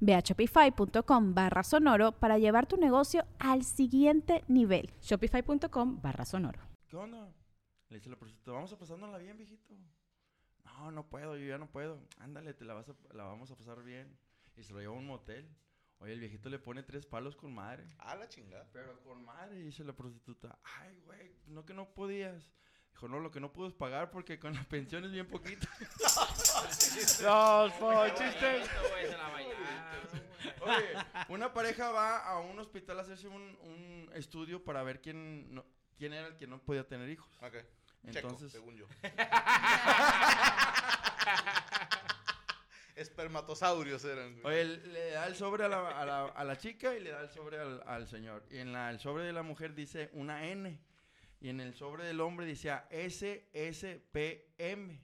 Ve a shopify.com barra sonoro para llevar tu negocio al siguiente nivel. Shopify.com barra sonoro. ¿Qué onda? Le dice la prostituta, vamos a pasárnosla bien, viejito. No, no puedo, yo ya no puedo. Ándale, te la, vas a, la vamos a pasar bien. Y se lo lleva a un motel. Oye, el viejito le pone tres palos con madre. A la chingada. Pero con madre, dice la prostituta. Ay, güey, no que no podías. Dijo, no, lo que no puedo es pagar porque con la pensión es bien poquito. Los chistes. Oye, una pareja va a un hospital a hacerse un, un estudio para ver quién, no- quién era el que no podía tener hijos. Ok. Entonces- Checo, según yo. Espermatosaurios eran. güey. Oye, le da el sobre a la, a la- a la chica y le da el sobre al, al señor. Y en la, el sobre de la mujer dice una N. Y en el sobre del hombre decía SSPM.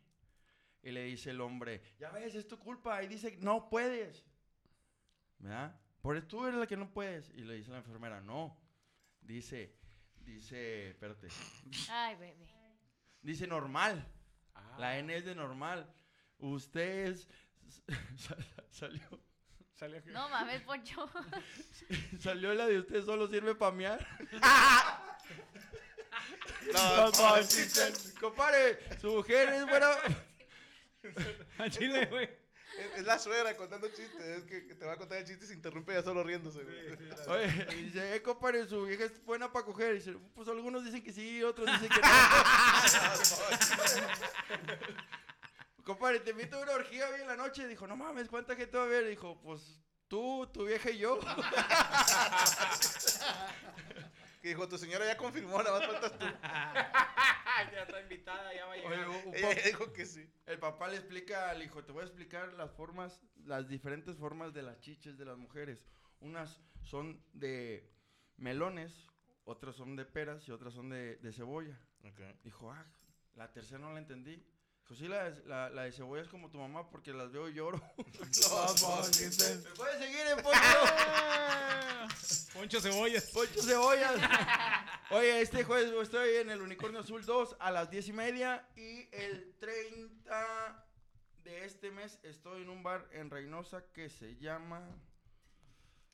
Y le dice el hombre, ya ves, es tu culpa. Y dice, no puedes. ¿Verdad? Por eso tú eres la que no puedes. Y le dice la enfermera, no. Dice, dice, espérate. Ay, bebé. Dice normal. La N es de normal. Usted es... salió, Salió No mames, Poncho. salió la de usted solo sirve para mear. No, no, Compare, su mujer es buena. A Chile, güey. es, es la suegra contando chistes. Es que, que te va a contar el chiste y se interrumpe ya solo riéndose. güey. Oye, y dice, eh, compadre, su vieja es buena para coger. Y dice, pues algunos dicen que sí, otros dicen que no. compadre, te invito a una orgía hoy en la noche. Dijo, no mames, ¿cuánta gente va a ver? Dijo, pues tú, tu vieja y yo. Que dijo, tu señora ya confirmó, nada más faltas tú. ya está invitada, ya va a llegar. un Ella dijo que sí. El papá le explica al hijo, te voy a explicar las formas, las diferentes formas de las chiches de las mujeres. Unas son de melones, otras son de peras y otras son de, de cebolla. Dijo, ah, la tercera no la entendí. Dijo, sí, la, de- la, la de cebolla es como tu mamá porque las veo y lloro. ¿Me puedes seguir en Poncho? Poncho Cebollas. Poncho Cebollas. Oye, este jueves estoy en el Unicornio Azul 2 a las 10 y media. Y el 30 de este mes estoy en un bar en Reynosa que se llama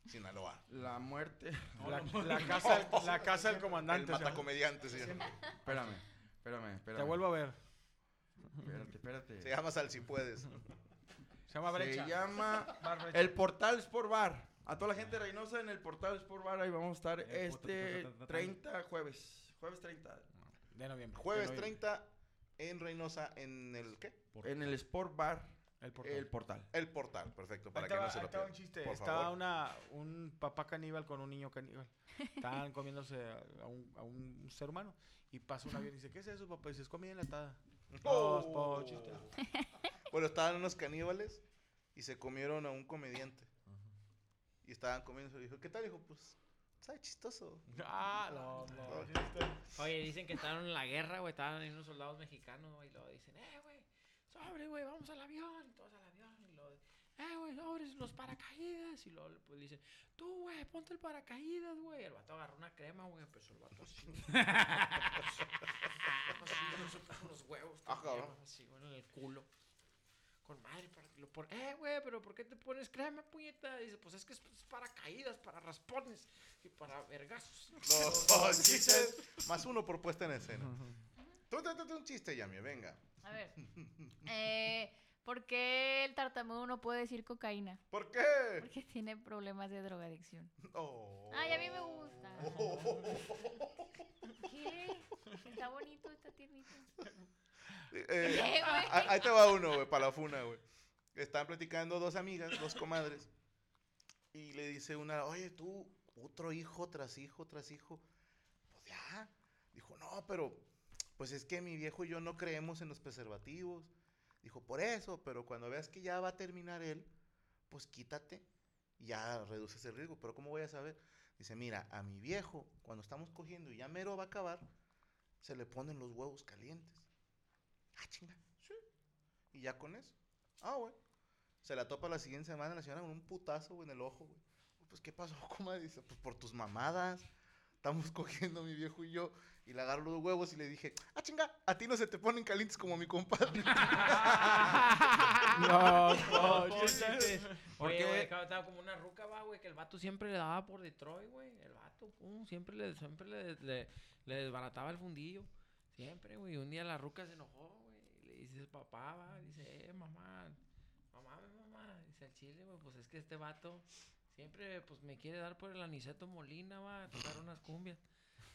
Sinaloa. La Muerte. La, la casa, del- la casa del El comandante. llama. matacomediante. Espérame, espérame, espérame. Te vuelvo a ver. Espérate, espérate. Se llama Sal si puedes. Se llama Brecha. Se llama Bar Brecha. El Portal Sport Bar. A toda la gente de Reynosa en el Portal Sport Bar. Ahí vamos a estar este 30 jueves. Jueves 30. De noviembre. Jueves De noviembre. 30 en Reynosa en el ¿qué? En el Sport Bar. El portal. El Portal. El portal, perfecto, para Ahí que no se lo pierdan. un chiste. Por Estaba favor. una, un papá caníbal con un niño caníbal. Estaban comiéndose a, a un, a un ser humano. Y pasa un avión y dice, ¿qué es eso, papá? Y dice, es comida enlatada. Oh. No, po, chiste. Bueno, estaban unos caníbales y se comieron a un comediante. Y estaban comiendo y dijo, ¿qué tal? Dijo, pues, sabe chistoso. Ah, no, no. Oye, dicen que estaban en la guerra, güey. Estaban ahí unos soldados mexicanos, güey. Y luego dicen, eh, güey, sobre, güey, vamos al avión. Y todos al eh, güey, sobres, los paracaídas. Y luego pues dicen, tú, güey, ponte el paracaídas, güey. El vato agarró una crema, güey. Empezó el vato así. unos huevos. Ah, cabrón. crema, Así, güey, en el culo. Con madre, para que lo pon... Eh, güey, pero ¿por qué te pones crema, puñeta? Dice, pues es que es, para caídas, para raspones y para vergazos. Los chistes. Más uno por puesta en escena. Tú, tú, tú, tú, un chiste, Yami, venga. A ver. Eh, ¿Por qué el tartamudo no puede decir cocaína? ¿Por qué? Porque tiene problemas de drogadicción. Oh. Ay, a mí me gusta. ¿Qué? Está bonito, está tiernito. Eh, ah, ahí te va uno, güey, para la funa, güey. Están platicando dos amigas, dos comadres. Y le dice una, oye, tú, otro hijo tras hijo tras hijo. Pues ya. Dijo, no, pero pues es que mi viejo y yo no creemos en los preservativos. Dijo, por eso, pero cuando veas que ya va a terminar él, pues quítate y ya reduces el riesgo. Pero ¿cómo voy a saber? Dice, mira, a mi viejo, cuando estamos cogiendo y ya mero va a acabar, se le ponen los huevos calientes. Ah, chinga. Sí. Y ya con eso. Ah, güey. Se la topa la siguiente semana la señora con un putazo, güey, en el ojo, güey. Pues, ¿qué pasó, comadre? Dice, pues por tus mamadas. Estamos cogiendo mi viejo y yo. Y le agarro los huevos y le dije, ah, chinga, a ti no se te ponen calientes como a mi compadre. No, Oye, Porque güey, cabrón, estaba como una ruca, va, güey, que el vato siempre le daba por Detroit, güey. El vato, pum, siempre le, siempre le, le, le desbarataba el fundillo. Siempre, güey. Un día la ruca se enojó, güey. Y le dice, papá, va, dice, eh, mamá, mamá, mamá. Dice, al chile, güey, pues es que este vato siempre, pues me quiere dar por el Aniceto Molina, va, a tocar unas cumbias.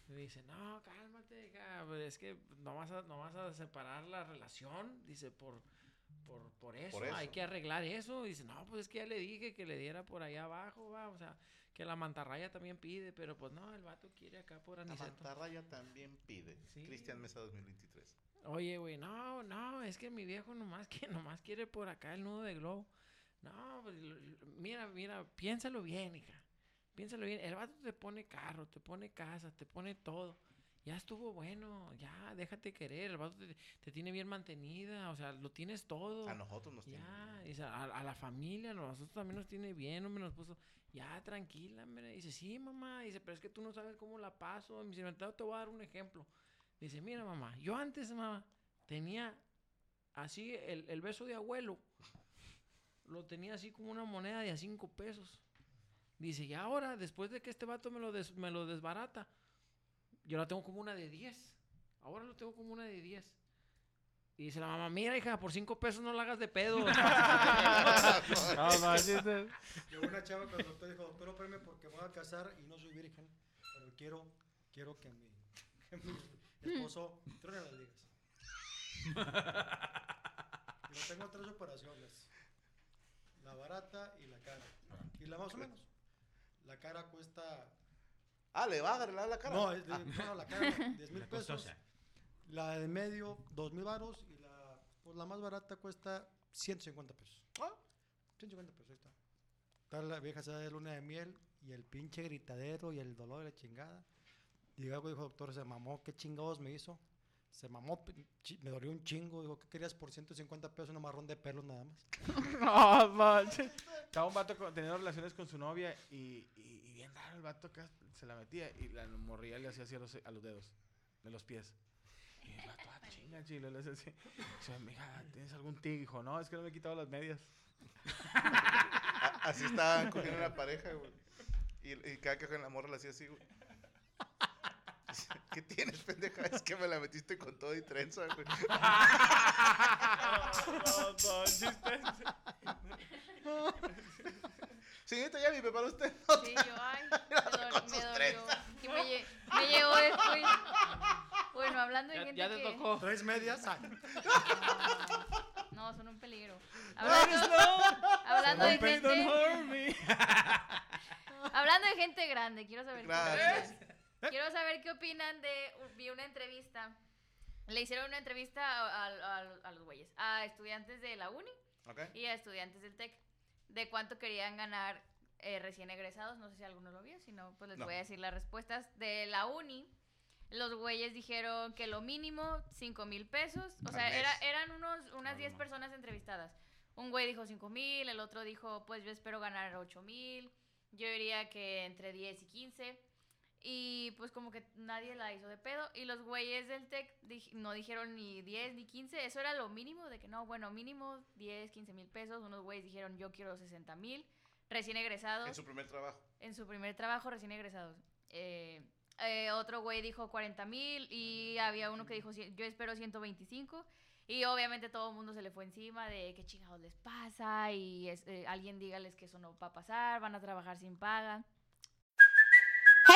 Y me dice, no, cálmate, hija, pues, es que no vas a, no vas a separar la relación, dice, por, por, por eso, Por hay eso. que arreglar eso. Dice, no, pues es que ya le dije que le diera por allá abajo, va, o sea, que la mantarraya también pide, pero pues no, el vato quiere acá por La Aniceto. mantarraya también pide. Sí. Cristian Mesa 2023. Oye, güey, no, no, es que mi viejo nomás, que, nomás quiere por acá el nudo de globo. No, pues, mira, mira, piénsalo bien, hija. Piénsalo bien. El vato te pone carro, te pone casa, te pone todo. Ya estuvo bueno, ya, déjate querer. El vato te, te tiene bien mantenida, o sea, lo tienes todo. A nosotros nos. Ya, dice, a, a la familia, a nosotros también nos tiene bien, hombre, nos puso, ya, tranquila, hombre. Dice, sí, mamá, dice, pero es que tú no sabes cómo la paso. Me dice, "Ahorita te voy a dar un ejemplo. Dice, mira, mamá, yo antes, mamá, tenía así el, el beso de abuelo, lo tenía así como una moneda de a cinco pesos. Dice, y ahora, después de que este vato me lo, des- me lo desbarata, yo la tengo como una de 10. Ahora lo tengo como una de 10. Y dice la mamá, mira, hija, por cinco pesos no la hagas de pedo. No, una chava con el doctor dijo, doctor, opérame porque me voy a casar y no soy virgen, pero quiero, quiero que mi, que mi esposo truene las ligas. Y yo tengo tres operaciones, la barata y la cara, y la más o menos. La cara cuesta, Ah, le va a agarrar la cara. no, es de- no, la cara 10 mil pesos, la de medio 2 mil varos y la, pues la más barata cuesta 150 pesos. Ah. 150 pesos, ahí está. Está la vieja se de luna de miel y el pinche gritadero y el dolor de la chingada. Y luego dijo, doctor, se mamó, ¿qué chingados me hizo? Se mamó, me dolió un chingo. Dijo, ¿qué querías por 150 pesos? Un marrón de pelos nada más. No, manches. Estaba un vato con- teniendo relaciones con su novia y, y, y bien raro el vato acá se la metía y la morría le hacía así a los, a los dedos, de los pies. Y el vato, ah, chinga, chile, le hacía así. Dice, mija, ¿tienes algún tic? Dijo, no, es que no me he quitado las medias. A- Así estaban cogiendo una pareja, güey. Y, y cada que cogen la morra la hacía así, güey. ¿Qué tienes, pendeja? Es que me la metiste con todo y trenza, güey. Señorita, ya me preparó usted. Sí, yo, ay, me, Con sus me, lle- después. Bueno, hablando de ya, gente ya te que... tocó. Tres medias. No, son un peligro. Hablando, hablando de gente... Hablando de gente grande, quiero saber qué. Opinan. Quiero saber qué opinan de vi una entrevista. Le hicieron una entrevista a, a- a- a los güeyes, a estudiantes de la uni ¿Ok? y a estudiantes del TEC de cuánto querían ganar eh, recién egresados. No sé si alguno lo vio, si no, pues les No. voy a decir las respuestas. De la uni, los güeyes dijeron que lo mínimo 5 mil pesos. O sea, era- eran unos, unas No, 10 no. personas entrevistadas. Un güey dijo 5 mil, el otro dijo, pues yo espero ganar 8 mil. Yo diría que entre 10 y 15. Y pues como que nadie la hizo de pedo. Y los güeyes del TEC no dijeron ni 10 ni 15. Eso era lo mínimo, de que no, bueno, mínimo 10, 15 mil pesos. Unos güeyes dijeron yo quiero 60 mil. Recién egresados. En su primer trabajo. En su primer trabajo, recién egresados. Eh, eh, otro güey dijo 40 mil y había uno que dijo "Cien- yo espero 125. Y obviamente todo el mundo se le fue encima de qué chingados les pasa y es- eh, alguien dígales que eso no va a pasar, van a trabajar sin paga.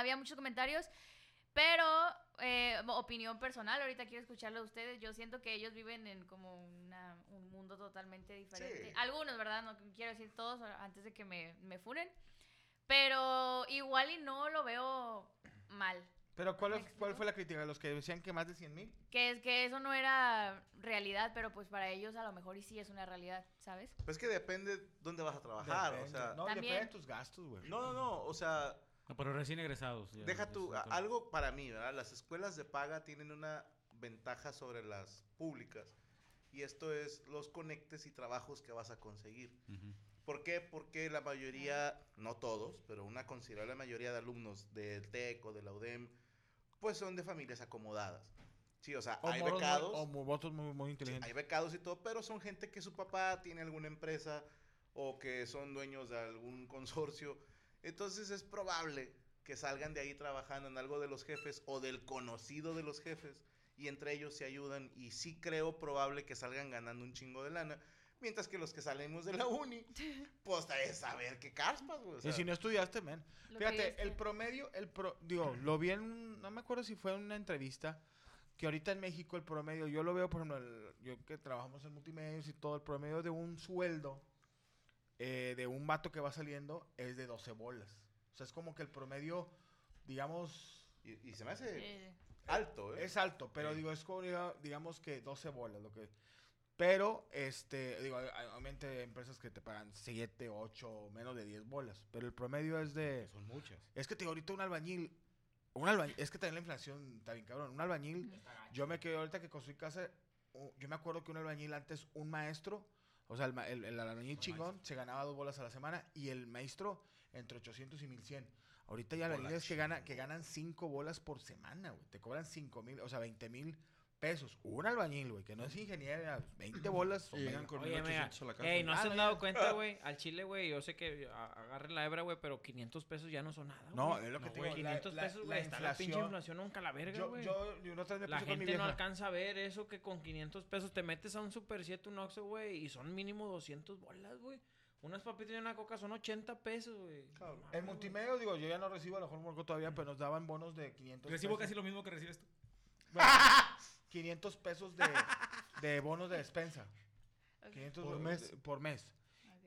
Había muchos comentarios, pero eh, opinión personal, ahorita quiero escucharlo de ustedes. Yo siento que ellos viven en como una- un mundo totalmente diferente. Sí. Algunos, ¿verdad? No quiero decir todos antes de que me, me funen. Pero igual y no lo veo mal. Pero ¿cuál, ¿Me es- cuál fue la crítica? ¿Los que decían que más de 100 mil? Que es que eso no era realidad, pero pues para ellos a lo mejor y sí es una realidad, ¿sabes? Pues que depende dónde vas a trabajar, o sea... no, También. depende de tus gastos, güey. No, no, no, o sea, No, pero recién egresados. ya, deja tú, algo para mí, ¿verdad? Las escuelas de paga tienen una ventaja sobre las públicas y esto es los conectes y trabajos que vas a conseguir. Ujú. ¿Por qué? Porque la mayoría, no todos, pero una considerable mayoría de alumnos del TEC o de la UDEM, pues son de familias acomodadas. Sí, o sea, O hay morros muy- becados. o muy, muy Sí, inteligentes. hay becados y todo, pero son gente que su papá tiene alguna empresa o que son dueños de algún consorcio. Entonces es probable que salgan de ahí trabajando en algo de los jefes o del conocido de los jefes y entre ellos se ayudan y sí creo probable que salgan ganando un chingo de lana. Mientras que los que salimos de la uni, pues es saber qué caspas, güey. o y si no estudiaste, men. Fíjate, el promedio, el pro, digo, lo vi en, un- no me acuerdo si fue en una entrevista, que ahorita en México el promedio, yo lo veo, por ejemplo, el- yo que trabajamos en multimedios y todo, el promedio de un sueldo eh, de un vato que va saliendo es de 12 bolas. O sea, es como que el promedio, digamos, y, y se me hace alto, ¿eh? es alto, pero Sí. digo, es como, diga- digamos que 12 bolas, lo que... Pero, este, digo, obviamente hay empresas que te pagan 7, 8, menos de 10 bolas, pero el promedio es de... Son muchas. Es que te digo, ahorita un albañil, un albañil, es que también la inflación está bien cabrón. Un albañil, yo me quedé ahorita que construí casa, yo me acuerdo que un albañil antes, un maestro, o sea, el, el, el albañil chingón, se ganaba dos bolas a la semana y el maestro entre 800 y 1100. Ahorita hay albañiles que, gana, que ganan 5 bolas por semana, güey. Te cobran 5 mil, o sea, 20 mil pesos. Un albañil, güey, que no es ingeniero, 20 bolas. o Y llegan con Oye, mega, 1800 a la casa. ey, ¿no Ah, se no, han ya. dado cuenta, güey? Al chile, güey, yo sé que a- agarren la hebra, güey, pero 500 pesos ya no son nada, No, güey. es lo que No, te digo, la- 500 la- pesos, la güey, está la pinche inflación- inflación nunca la verga, Yo, güey. yo, yo una otra vez me La puse con mi gente no vieja. alcanza a ver eso que con 500 pesos te metes a un Super 7, un Oxxo, güey, y son mínimo 200 bolas, güey. Unas papitas y una coca son 80 pesos, güey. No En multimedia, digo, yo ya no recibo, a lo mejor Morco todavía, pero nos daban bonos de 500 Recibo pesos. casi lo mismo que recibes tú. Bueno, 500 pesos de, de bonos de despensa. ok, 500 Por mes. de- por mes.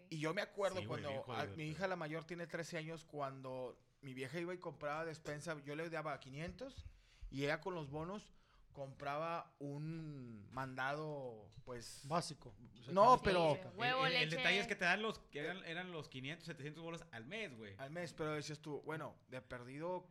Y yo me acuerdo Sí, güey, bien cuando a- mi hija la mayor tiene 13 años, cuando mi vieja iba y compraba despensa, yo le daba 500 y ella con los bonos compraba un mandado, pues... Básico. O sea, No, pero- Huevo, el, el- el leche. detalle es que te dan los que eran, eran los 500, 700 bolas al mes, güey. al mes, pero decías tú, bueno, de perdido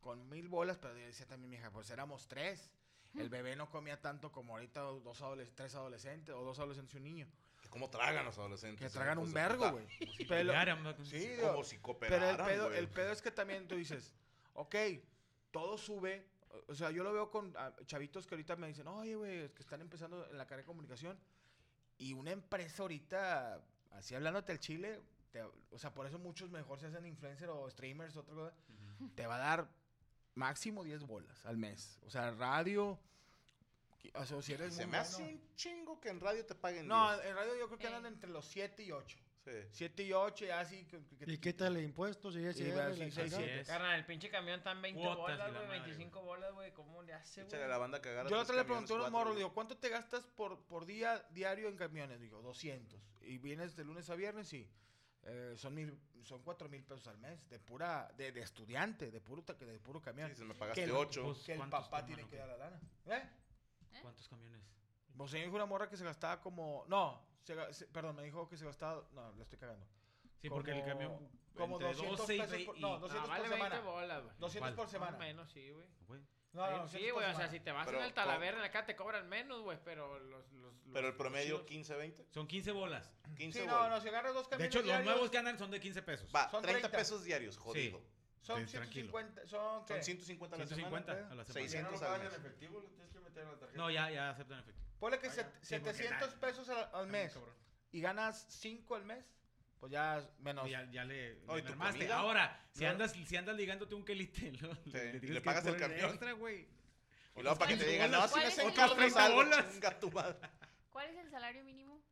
con mil bolas, pero yo decía también mi hija, pues éramos tres. El bebé no comía tanto como ahorita dos adoles- tres adolescentes o dos adolescentes y un niño. ¿Cómo tragan los adolescentes? Que tragan un vergo, güey. Como si Pero- cooperaran, ¿no? Sí, Como si pero el pedo, güey. el pedo es que también tú dices, ok, todo sube. o- sea, yo lo veo con ah, chavitos que ahorita me dicen, oye, güey, que están empezando en la carrera de comunicación. Y una empresa ahorita, así hablándote al chile, te- o sea, por eso muchos mejor se hacen influencer o streamers, otra cosa, te va a dar máximo 10 bolas al mes. O sea, radio, o sea, si eres Se me hace bueno- un chingo que en radio te paguen No, 10. en radio yo creo que andan Eh. entre los 7 y 8. Sí. 7 y 8, y así. que- que- Y quítale impuestos y Sí, ese. va, sí, sí, sí. es. Carnal, el pinche camión está en 20 Cuotas bolas, la güey, madre, 25 bolas, güey. ¿Cómo le hace, güey? Échale a la banda que agarra Yo la otra le pregunté a unos morros, digo, ¿cuánto te gastas por, por día diario en camiones? Digo, 200. Y vienes de lunes a viernes y eh, son mil, son 4 mil pesos al mes de pura, de, de estudiante, de puro, de puro camión. Sí, se me que pagaste el, 8. Pues, que el ¿cuántos papá tiene que dar la lana. ¿Eh? ¿Cuántos camiones? Pues me dijo una morra que se gastaba como, no, se se- perdón, me dijo que se gastaba, no, le estoy cagando. Sí, porque el Como- camión. como entre 200 12 y pesos por- y- no, Ah, 200 vale por 20 semana. bolas, güey. 200 ¿Cuál? por Más semana. o menos, sí, güey. No, no, Sí, 200 sí, por güey, o sea, si te vas Pero, en el. Talavera, acá te cobran menos, güey, pero los... los, Pero el promedio los chidos- 15, 20. Son 15 bolas. 15 Sí, no, bolas. no, si agarras dos De hecho, los nuevos que andan son de 15 pesos. Va, son 30, 30. pesos diarios, jodido. Son Sí, tranquilo. 150, son, ¿qué? Son 150 a la 150 semana. a la semana. 600 ¿Ya no lo al pagas mes. en efectivo? ¿Lo tienes que meter en la tarjeta? No, ya, ya aceptan efectivo. Ponle que Ah, set- Sí, porque 700 nada. pesos al, al mes cabrón. y ganas 5 al mes, pues ya menos. Ya, ya le, Oye. Ahora, si No. andas, si andas ligándote un quelite, Sí, le, pagas el camión. extra, güey. Y luego para que te ¿Cuál digan, no, si me otros 30 algo, bolas? chinga tu madre. ¿Cuál es el salario mínimo?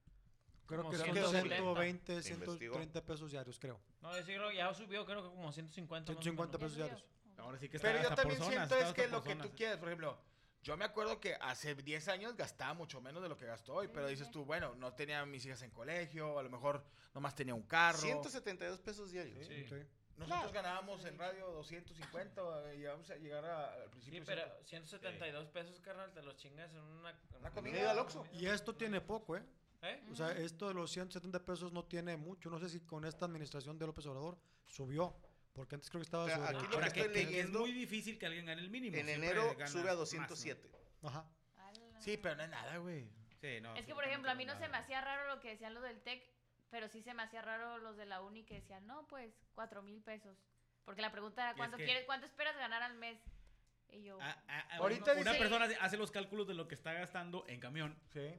Creo Como que son 170. 120, ¿Se investigó? 130 pesos diarios, creo. No, yo creo que ya subió, creo que como 150. más o 150 menos. pesos ¿Ya diarios. Ahora sí que está Pero yo también siento es que lo que tú quieres, por ejemplo, yo me acuerdo que hace 10 años gastaba mucho menos de lo que gasto hoy, Sí, pero sí, dices sí. tú, bueno, no tenía a mis hijas en colegio, a lo mejor nomás tenía un carro. 172 pesos diarios. Sí. Sí. Nosotros ganábamos en radio 250 y íbamos a llegar a- al Sí, principio. pero ciento- 172 pesos, carnal, te los chingas en una, en Una comida comida al Oxxo. Y esto tiene poco, ¿eh? ¿Eh? O sea, esto de los 170 pesos no tiene mucho. No sé si con esta administración de López Obrador subió. Porque antes creo que estaba O sea, sobre... aquí lo Ahora que que, estoy que- que es leyendo- muy difícil que alguien gane el mínimo. En enero sube a más, ¿no? 207. Ajá. Ala. Sí, pero no es nada, güey. Sí, no, Es que, por ejemplo, a mí no se me hacía raro lo que decían los del TEC, pero sí se me hacía raro los de la uni que decían, no, pues, cuatro mil pesos. Porque la pregunta era, es ¿cuánto, que- quieres, ¿cuánto esperas ganar al mes? Y yo, nada. Ah, ah, Ahorita una, persona hace los cálculos de lo que está gastando en camión. Sí.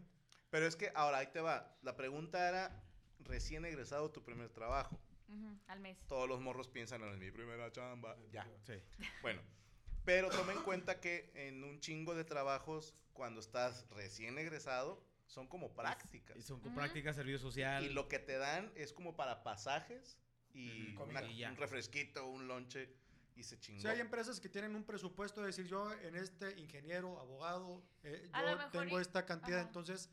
Pero es que ahora ahí te va. La pregunta era recién egresado tu primer trabajo. Ujú, al mes. Todos los morros piensan en mi primera chamba. Ya. Sí. Bueno, pero toma en cuenta que en un chingo de trabajos, cuando estás recién egresado, son como prácticas. Y son con Ujú. prácticas, servicio social. Y lo que te dan es como para pasajes y Ujú, una- comida. Y un refresquito, un lonche y se chingó. Sí, hay empresas que tienen un presupuesto de decir yo en este ingeniero, abogado, eh, yo tengo y- esta cantidad, ajá. entonces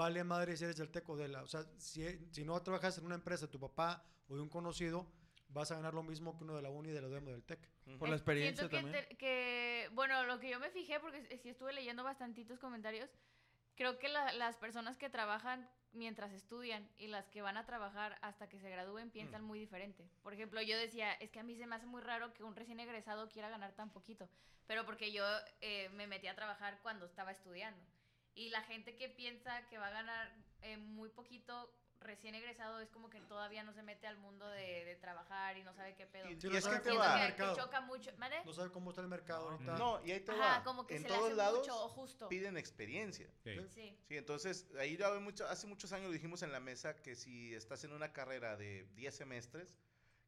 vale madre si eres del teco de la... O sea, si, si no trabajas en una empresa de tu papá o de un conocido, vas a ganar lo mismo que uno de la uni y de la UDEM o del TEC. Por la experiencia siento también. que, bueno, lo que yo me fijé, porque sí estuve leyendo bastantitos comentarios, creo que la- las personas que trabajan mientras estudian y las que van a trabajar hasta que se gradúen piensan muy diferente. Por ejemplo, yo decía, es que a mí se me hace muy raro que un recién egresado quiera ganar tan poquito, pero porque yo eh, me metí a trabajar cuando estaba estudiando. Y la gente que piensa que va a ganar eh, muy poquito recién egresado es como que todavía no se mete al mundo de, de trabajar y no sabe qué pedo. Y, Sí, y no es que te va. que, que choca mucho. ¿Mande? No sabe cómo está el mercado ahorita. No, y ahí te Ajá, va. como que en se le todos hace lados mucho justo. piden experiencia. Sí. Sí. Sí, entonces ahí mucho, hace muchos años lo dijimos en la mesa que si estás en una carrera de 10 semestres,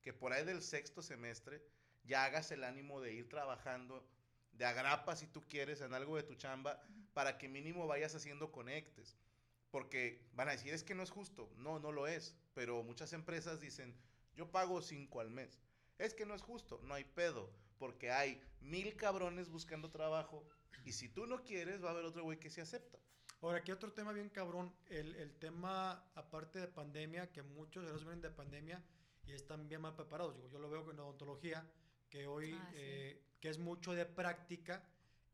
que por ahí del sexto semestre ya hagas el ánimo de ir trabajando de agrapa si tú quieres en algo de tu chamba para que mínimo vayas haciendo conectes. Porque van a decir, es que no es justo. No, no lo es. Pero muchas empresas dicen, yo pago 5 al mes. Es que no es justo, no hay pedo. Porque hay mil cabrones buscando trabajo y si tú no quieres va a haber otro güey que se acepta. Ahora, aquí otro tema bien cabrón, el, el tema, aparte de pandemia, que muchos de los vienen de pandemia y están bien mal preparados. Digo, yo lo veo con odontología, que hoy, Ah, sí. eh, que es mucho de práctica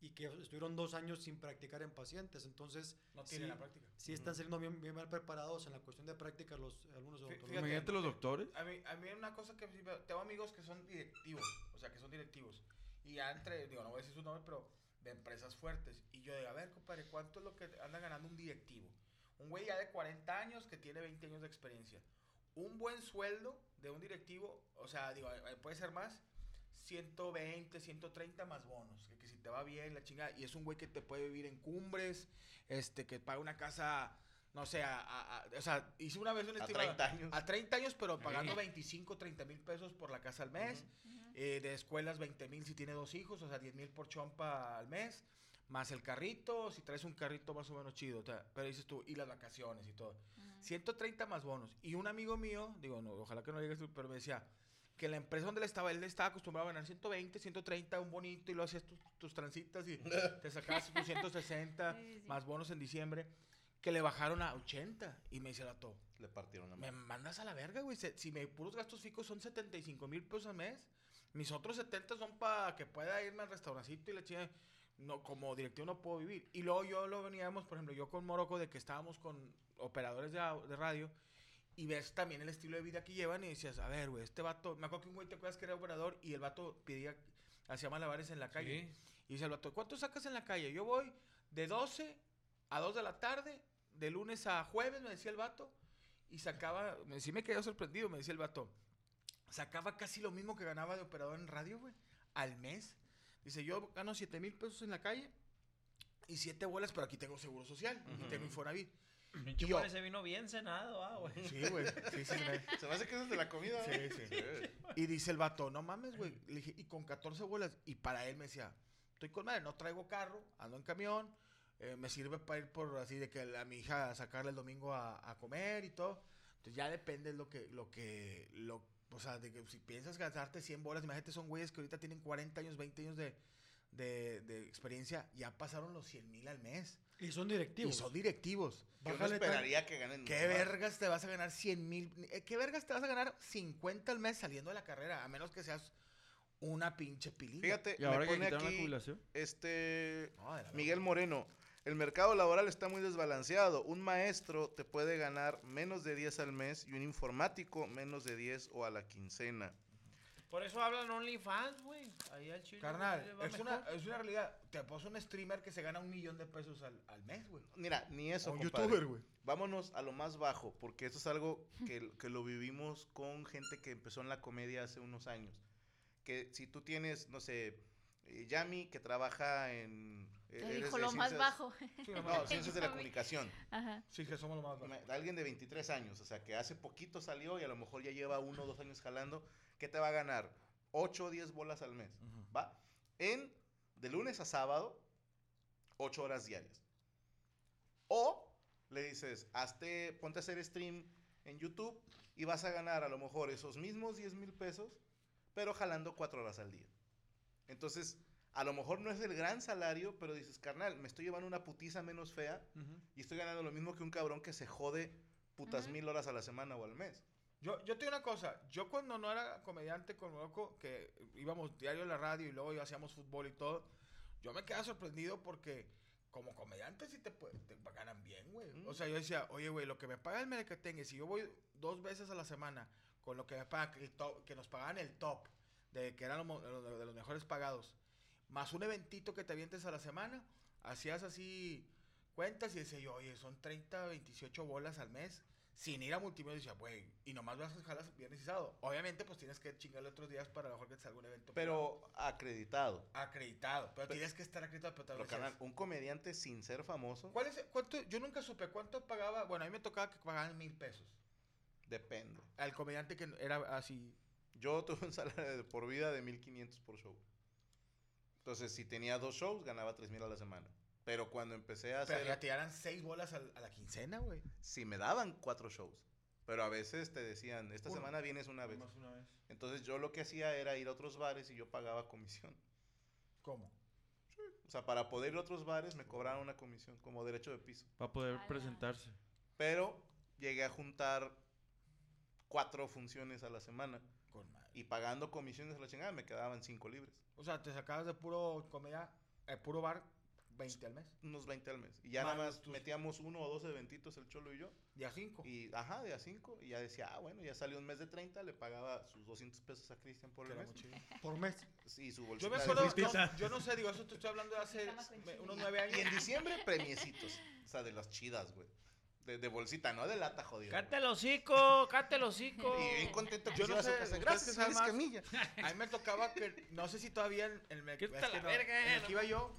y que estuvieron dos años sin practicar en pacientes. Entonces, No tiene sí, la práctica. sí están saliendo bien, bien mal preparados en la cuestión de práctica los algunos odontólogos. fíjate, Imagínate los doctores. A mí, a mí una cosa que tengo amigos que son directivos, o sea, que son directivos. Y ya entre, digo, no voy a decir su nombre, pero de empresas fuertes. Y yo digo, a ver, compadre, ¿cuánto es lo que anda ganando un directivo? Un güey ya de 40 años que tiene 20 años de experiencia. Un buen sueldo de un directivo, o sea, digo, eh, puede ser más, 120, 130 más bonos. Que, que si te va bien, la chingada. Y es un güey que te puede vivir en cumbres, este, que paga una casa, no sé, a, a- a- o sea, hice una vez un A estimado- 30 años. a 30 años, pero pagando Sí. 25, 30 mil pesos por la casa al mes. Eh, de escuelas, 20 mil si tiene dos hijos, o sea, 10 mil por chompa al mes. Más el carrito, si traes un carrito más o menos chido. o sea, pero dices tú, y las vacaciones y todo. 130 más bonos. Y un amigo mío, digo, no, ojalá que no llegues tú, pero me decía que la empresa donde él estaba, él estaba acostumbrado a ganar 120, 130, un bonito, y lo hacías tus, tus transitas y te sacabas tus 160 Sí, sí. más bonos en diciembre, que le bajaron a 80. Y me dice el vato, Le partieron la me mandas a la verga, güey. Se- Si me puros gastos fijos son 75 mil pesos al mes, mis otros 70 son para que pueda irme al restaurancito y la chingada. No, como directivo no puedo vivir. Y luego yo lo veníamos, por ejemplo, yo con Morocco, de que estábamos con operadores de, de radio, y ves también el estilo de vida que llevan, y decías, a ver, güey, este vato, me acuerdo que un güey te acuerdas que era operador, y el vato pedía, hacía malabares en la calle. Sí. Y dice el vato, ¿cuánto sacas en la calle? Yo voy de 12 a 2 de la tarde, de lunes a jueves, me decía el vato. Y sacaba, me, sí me quedé sorprendido, me decía el vato. sacaba casi lo mismo que ganaba de operador en radio, güey, al mes. Dice, yo gano 7 mil pesos en la calle y 7 bolas, pero aquí tengo seguro social y tengo Infonavit. Pinche Juan se vino bien cenado, ah, güey. Sí, güey. Sí, sí, me- Se me hace que eso es de la comida. Sí, ¿no? sí. Y dice el vato, no mames, güey. Le dije, y con 14 bolas. Y para él me decía, estoy con madre, no traigo carro, ando en camión. eh, me sirve para ir por así de que a mi hija sacarle el domingo a, a comer y todo. Entonces ya depende lo que, lo que, lo, o sea, de que si piensas gastarte 100 bolas, imagínate, son güeyes que ahorita tienen 40 años, 20 años de, de, de experiencia, ya pasaron los 100 mil al mes. Y son Y directivos. son directivos. Yo no esperaría que ganen ¿Qué mucho más. vergas te vas a ganar 100 mil? eh, ¿Qué vergas te vas a ganar 50 al mes saliendo de la carrera? A menos que seas una pinche pilina. Fíjate, ¿Y ahora me que pone quitaron la aquí jubilación? este No, de la Miguel Moreno. El mercado laboral está muy desbalanceado. Un maestro te puede ganar menos de 10 al mes y un informático menos de 10 o a la quincena. Por eso hablan OnlyFans, güey. Ahí al chile. Carnal, es mejor. una, es una realidad. Te puso un streamer que se gana un millón de pesos al, al mes, güey. Mira, ni eso, O un compadre. youtuber, güey. Vámonos a lo más bajo, porque esto es algo que, que lo vivimos con gente que empezó en la comedia hace unos años. Que si tú tienes, no sé, Yami, que trabaja en... eh, Te eres dijo lo más bajo. No, ciencias de la comunicación. Ajá. Sí, que somos lo más Ima- Alguien de 23 años, o sea, que hace poquito salió y a lo mejor ya lleva uno o dos años jalando, ¿qué te va a ganar? 8 o 10 bolas al mes, ¿va? En, de lunes a sábado, 8 horas diarias. O le dices, hazte, ponte a hacer stream en YouTube y vas a ganar a lo mejor esos mismos 10 mil pesos, pero jalando 4 horas al día. Entonces, a lo mejor no es el gran salario, pero dices, carnal, me estoy llevando una putiza menos fea y estoy ganando lo mismo que un cabrón que se jode putas mil horas a la semana o al mes. Yo, yo te digo una cosa, yo cuando no era comediante con loco, que íbamos diario a la radio y luego ya hacíamos fútbol y todo, yo me quedaba sorprendido porque como comediante sí te, te ganan bien, güey. Mm. O sea, yo decía, oye, güey, lo que me paga el Merequetengue, si yo voy dos veces a la semana con lo que me paga, que, el top- que nos pagaban el top, de que eran mo- de los, mejores pagados, más un eventito que te avientes a la semana, hacías así cuentas y decía yo, oye, son 30, 28 bolas al mes. Sin ir a multimedia, decía, güey, y nomás vas a jalar viernes y sábado. Obviamente, pues tienes que chingarle otros días para a lo mejor que te salga un evento. privado. Pero acreditado. acreditado. Pero, tienes que estar acreditado. Pero, Pero, carnal, un comediante sin ser famoso, ¿Cuál es, cuánto, yo nunca supe cuánto pagaba. Bueno, a mí me tocaba que pagaban mil pesos. depende. Al comediante que era así. Yo tuve un salario de por vida de 1500 por show. Entonces, si tenía dos shows, ganaba 3000 a la semana. Pero cuando empecé a Pero hacer. ya te seis bolas a, la quincena, güey. Si me daban cuatro shows. Pero a veces te decían, esta Uno. semana vienes una vez. Una vez. Entonces yo lo que hacía era ir a otros bares y yo pagaba comisión. ¿Cómo? O sea, para poder ir a otros bares me cobraban una comisión como derecho de piso. Para poder presentarse. Pero llegué a juntar cuatro funciones a la semana. Y pagando comisiones a la chingada me quedaban cinco libres. O sea, te sacabas de puro comedia, eh, puro bar, 20 al mes. Unos 20 al mes. Y ya Más nada más tus- metíamos uno o dos eventitos el Cholo y yo. Día 5. Y, ajá, de a cinco. Y ya decía, ah, bueno, ya salió un mes de 30, le pagaba sus 200 pesos a Cristian por el mes. Por mes. Y su Yo bolsita. me de acuerdo, no, yo no sé, digo, eso te estoy hablando de hace me- unos nueve años. Y en diciembre, premiecitos. O sea, de las chidas, güey. De, de bolsita, no de lata, jodido. Cállate el hocico, el hocico. Y bien contento que Yo se no a su sé, ustedes Gracias, que más. Camilla. A mí me tocaba que, no sé si todavía en el, es que no, el no. que iba yo,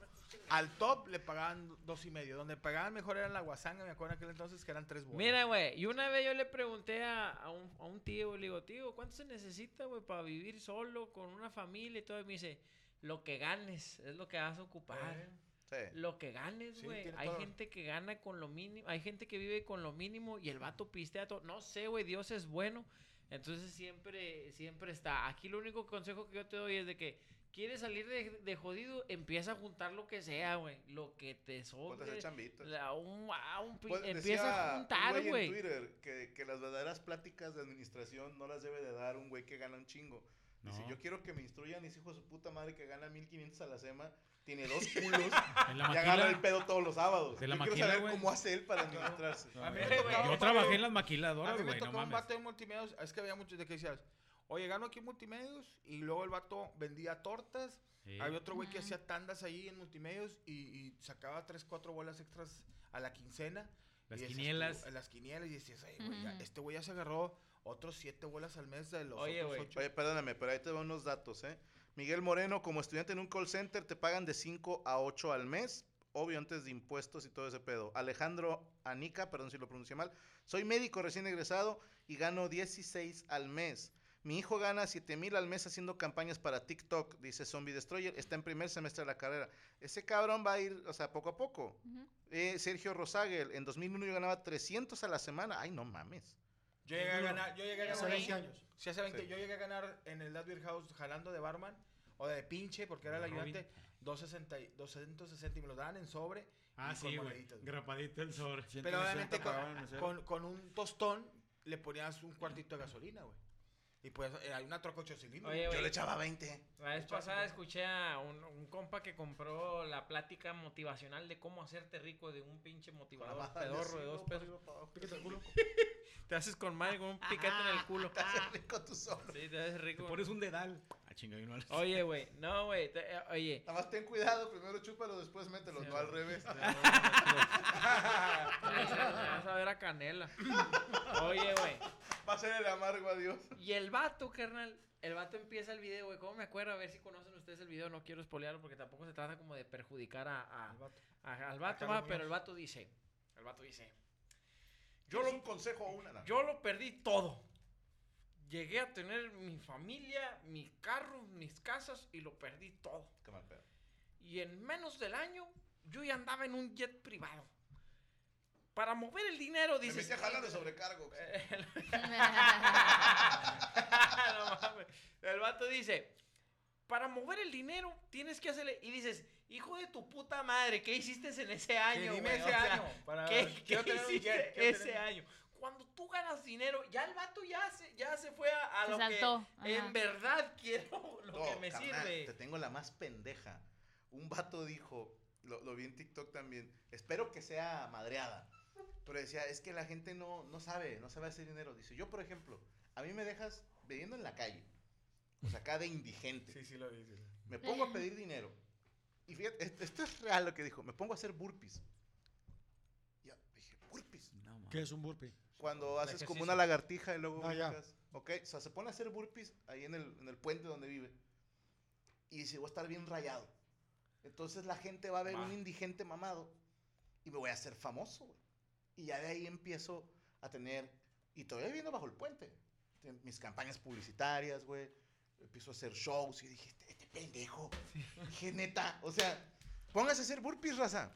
al top le pagaban dos y medio. Donde pagaban mejor era en la guasanga, me acuerdo en aquel entonces que eran tres bolas. Mira, güey, y una vez yo le pregunté a, a un, a un tío, le digo, tío, ¿cuánto se necesita, güey, para vivir solo, con una familia y todo? Y me dice, lo que ganes es lo que vas a ocupar. Eh, Sí. Lo que ganes, güey. hay gente que gana con lo mínimo, hay gente que vive con lo mínimo y el vato pistea todo. No sé, güey, Dios es bueno. Entonces siempre, siempre está. Aquí lo único consejo que yo te doy es de que quieres salir de, de jodido, empieza a juntar lo que sea, güey. Lo que te sobre. la- un- a un pi- Pues, empieza a un juntar, güey. en. Twitter que, que las verdaderas pláticas de administración no las debe de dar un güey que gana un chingo. Dice, No. yo quiero que me instruyan mis hijos de su puta madre que gana 1500 a la semana, tiene dos culos En la y agarra el pedo todos los sábados. De la yo quiero maquila, saber güey. cómo hace él para administrarse. A mí me Güey, tocaba Yo un trabajé en las maquiladoras, güey, no un mames. vato de multimedios, es que había muchos de que decías, oye, gano aquí en multimedios y luego el vato vendía tortas. Sí. Había otro güey que hacía tandas ahí en multimedios y, y sacaba tres, cuatro bolas extras a la quincena. Las decías quinielas. las quinielas y decías, ay, güey, ya, este güey ya se agarró otros siete bolas al mes de los Oye, otros ocho. Oye, perdóname, pero ahí te van unos datos, ¿eh? Miguel Moreno, como estudiante en un call center, te pagan de 5 a 8 al mes. Obvio, antes de impuestos y todo ese pedo. Alejandro Anica, perdón si lo pronuncié mal. Soy médico recién egresado y gano 16 al mes. Mi hijo gana 7 mil al mes haciendo campañas para TikTok, dice Zombie Destroyer. Está en primer semestre de la carrera. Ese cabrón va a ir, o sea, poco a poco. Eh, Sergio Rosagel, en 2001 yo ganaba 300 a la semana. Ay, no mames. Yo llegué a ganar, yo llegué a Hace ganar, 20 años. sí, hace 20, Sí. yo llegué a ganar en el Dadbeer House jalando de barman o de pinche porque era el ayudante 260, y- 260 y me lo daban en sobre Ah, sí, güey. Grapadito el sobre. Pero obviamente 160 con, pagaban el mesero. con, con un tostón le ponías un cuartito de gasolina, güey. Y pues eh, hay una troca 8 cilindros. Oye, Yo güey. le echaba 20. La vez pasada escuché a un, un compa que compró la plática motivacional de cómo hacerte rico de un pinche motivador pedorro de dos pesos. El culo. Te haces con madre con un piquete en el culo. Te haces rico tú solo. Sí, te haces rico. Te pones un dedal. Ah, chinga, no Oye, güey. No, güey. eh, Oye. Nada más ten cuidado, primero chúpalo, después mételo, no al revés. Ya vas a ver a Canela. Oye, güey. Va a ser el amargo adiós. Y el vato, carnal. El vato empieza el video, güey. ¿Cómo me acuerdo? A ver si conocen ustedes el video. No quiero spoilearlo porque tampoco se trata como de perjudicar a, a- a- al vato, va, Muñoz. pero el vato dice. El vato dice. Yo lo un consejo a una. Yo lo perdí todo. Llegué a tener mi familia, mi carro, mis casas y lo perdí todo. Qué mal pedo. Y en menos del año, yo ya andaba en un jet privado. Para mover el dinero, Me dices. metí a jalar de sobrecargo. No mames. El vato dice, para mover el dinero tienes que hacerle... Y dices, hijo de tu puta madre, ¿qué hiciste en ese año? dime ese O sea, año, para- ¿Qué, qué hiciste ese tener- año? Cuando tú ganas dinero, ya el vato ya se, ya se fue a, a Se lo saltó, que ajá. en verdad quiero, lo No, que me carnal, sirve. Te tengo la más pendeja. Un vato dijo, lo, lo vi en TikTok también, espero que sea madreada. Pero decía, es que la gente no, no sabe, no sabe hacer dinero. Dice, yo por ejemplo, a mí me dejas viviendo en la calle. O sea, acá de indigente. Sí, sí lo dices. Me pongo a pedir dinero. Y fíjate, esto, esto es real lo que dijo. Me pongo a hacer burpees. Ya, dije, burpees. No. ¿Qué es un burpee? Cuando haces como una lagartija y luego Ah, ya. brincas. Ok, o sea, se pone a hacer burpees ahí en el, en el puente donde vive. Y dice, voy a estar bien rayado. Entonces la gente va a ver Va. un indigente mamado y me voy a hacer famoso, güey. Y ya de ahí empiezo a tener, y todavía viviendo bajo el puente, mis campañas publicitarias, güey. Empiezo a hacer shows y dije, este, este pendejo. Dije, neta, o sea, póngase a hacer burpees, raza.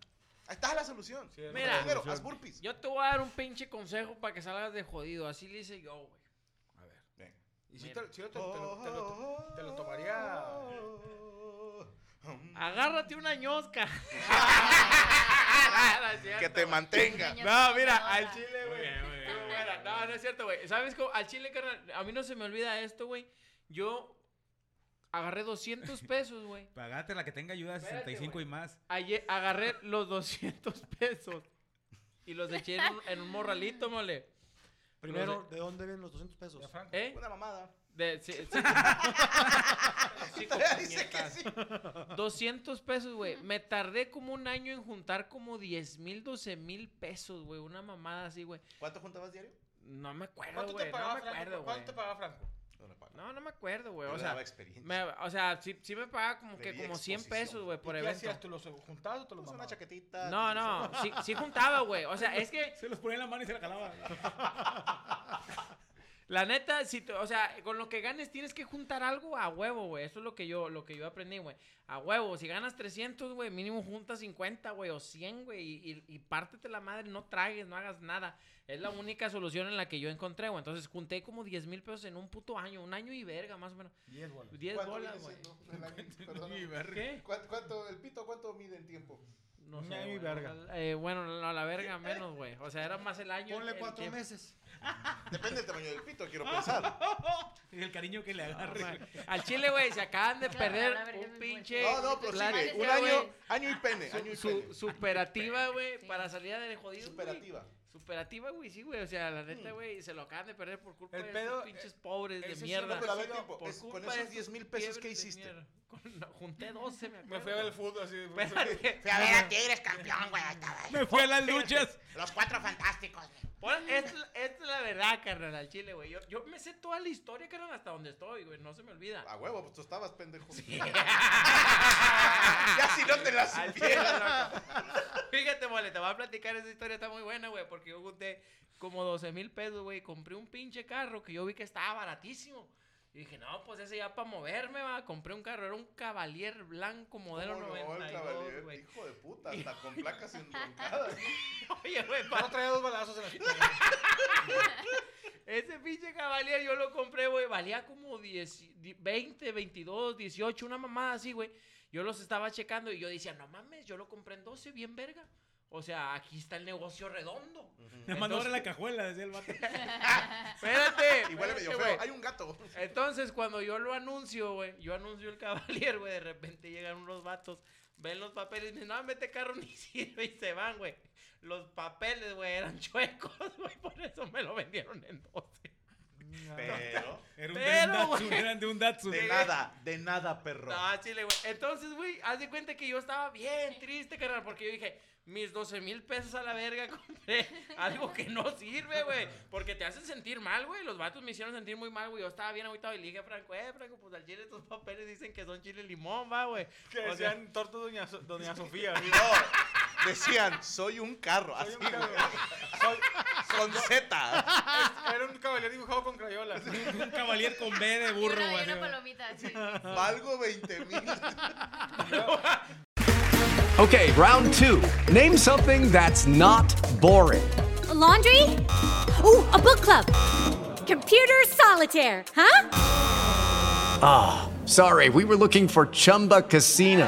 Ahí está la solución. Sí, Mira. Primero, haz burpees. Yo te voy a dar un pinche consejo para que salgas de jodido. Así le hice yo, güey. A ver. Venga. Y si Mira. te, si te, te lo, te lo- te lo tomaría. Agárrate una ñosca. Que te mantenga. No, mira, al chile, güey. No, no es cierto, güey. ¿Sabes cómo? Al chile, carnal, a mí no se me olvida esto, güey. Yo agarré 200 pesos, güey. Pagate la que tenga ayuda de Espérate, 65 güey. y más. Ayer agarré los 200 pesos y los eché en un, en un morralito, mole. Primero, ¿de dónde vienen los 200 pesos? ¿Eh? Una mamada. De, sí, sí. Dice que sí. 200 pesos, güey. Me tardé como un año en juntar como 10 mil, 12 mil pesos, güey. Una mamada así, güey. ¿Cuánto juntabas diario? No me acuerdo, ¿Cuánto güey. te No pagaba me Franco? acuerdo. ¿Cuánto te pagaba Franco? No. No, me acuerdo, güey. O sea, daba experiencia. me, o sea, sí, sí me pagaba como que como 100 exposición. pesos, güey, por ¿Y qué evento. hacías? ¿Tú los juntabas o te los Pues una chaquetita. No, no, sí, sí juntaba, güey. O sea, es que Se los ponía en la mano y se la calaba. La neta, si te- o sea, con lo que ganes tienes que juntar algo a huevo, güey. Eso es lo que yo, lo que yo aprendí, güey. A huevo, si ganas 300, güey, mínimo junta 50, güey, o 100, güey, y, y, y pártete la madre, no tragues, no hagas nada. Es la única solución en la que yo encontré, güey. Entonces junté como 10 mil pesos en un puto año, un año y verga, más o menos. 10 bolas. 10 ¿Cuánto bolas, güey. el verga. ¿Qué? ¿Cuánto, cuánto- el pito cuánto mide en tiempo? No Un sé, año y verga. eh, bueno, no, la verga menos, güey. O sea, era más el año. Ponle el cuatro tiempo. meses. Depende del tamaño del pito, quiero pensar. Y el cariño que le agarre. Al chile, güey, se acaban de perder un pinche. No, no, pero sigue. Un año, año y pene. Año y su, pene. superativa, güey, Sí. para salir de jodido. Superativa. Superativa, güey, sí, güey. O sea, la neta, güey, se lo acaban de perder por culpa El de pedo, esos pinches pobres de sí mierda. No, pero a ver, Sí, tiempo, Por es- con culpa esos esos 10 mil pesos, ¿qué quiebres de hiciste? mierda. Con- no, junté 12, me acuerdo. Me fui a ver el fútbol así. Fui a ver a Tigres campeón, güey. Me fui a las luchas. Los cuatro fantásticos. güey. Esta, es- la verdad, carnal, al chile, güey. Yo, yo me sé toda la historia, carnal, hasta donde estoy, güey. No se me olvida. A huevo, pues tú estabas pendejo. ya si no te la supieras. Fíjate, mole, te voy a platicar esa historia, está muy buena, güey, porque yo junté como 12 mil pesos, güey, compré un pinche carro que yo vi que estaba baratísimo. Y dije, no, pues ese ya para moverme, va. Compré un carro, era un Cavalier blanco modelo ¿Cómo no, el 92, Cavalier? güey. Hijo de puta, hasta con placas entroncadas. Oye, güey, No pa- traía dos balazos en la ese pinche Cavalier yo lo compré, güey, valía como 10, di- 20, 22, 18, una mamada así, güey. Yo los estaba checando y yo decía, no mames, yo lo compré en 12, bien verga. O sea, aquí está el negocio redondo. Me mandó Entonces- la cajuela, decía el vato. Espérate. Y huele medio feo. güey. Hay un gato. Entonces, cuando yo lo anuncio, güey, yo anuncio el Cavalier, güey, de repente llegan unos vatos, ven los papeles y me dicen, no, mete carro ni sirve y se van, güey. Los papeles, güey, eran chuecos, güey, por eso me lo vendieron en 12. Pero. Era un Pero, Datsun, güey. eran de un Datsun. De nada, de nada, perro. No, chile, güey. Entonces, güey, haz de cuenta que yo estaba bien triste, carnal, porque yo dije, mis 12 mil pesos a la verga compré algo que no sirve, güey. Porque te hacen sentir mal, güey. Los vatos me hicieron sentir muy mal, güey. Yo estaba bien ahorita y le dije a Franco, eh, Franco, pues al chile estos papeles dicen que son chile limón, va, güey. Que O sea, decían torta doña, So- doña Sofía. así. No, decían, soy un carro, Soy así, un. Soy- Con Z. Era un caballero dibujado con crayolas. Un Cavalier con B de Y burro, una, y güey. una palomita, sí. Valgo 20 mil. Okay, round two. Name something that's not boring. laundry? Ooh, a book club. Computer solitaire, huh? Ah, sorry, we were looking for Chumba Casino.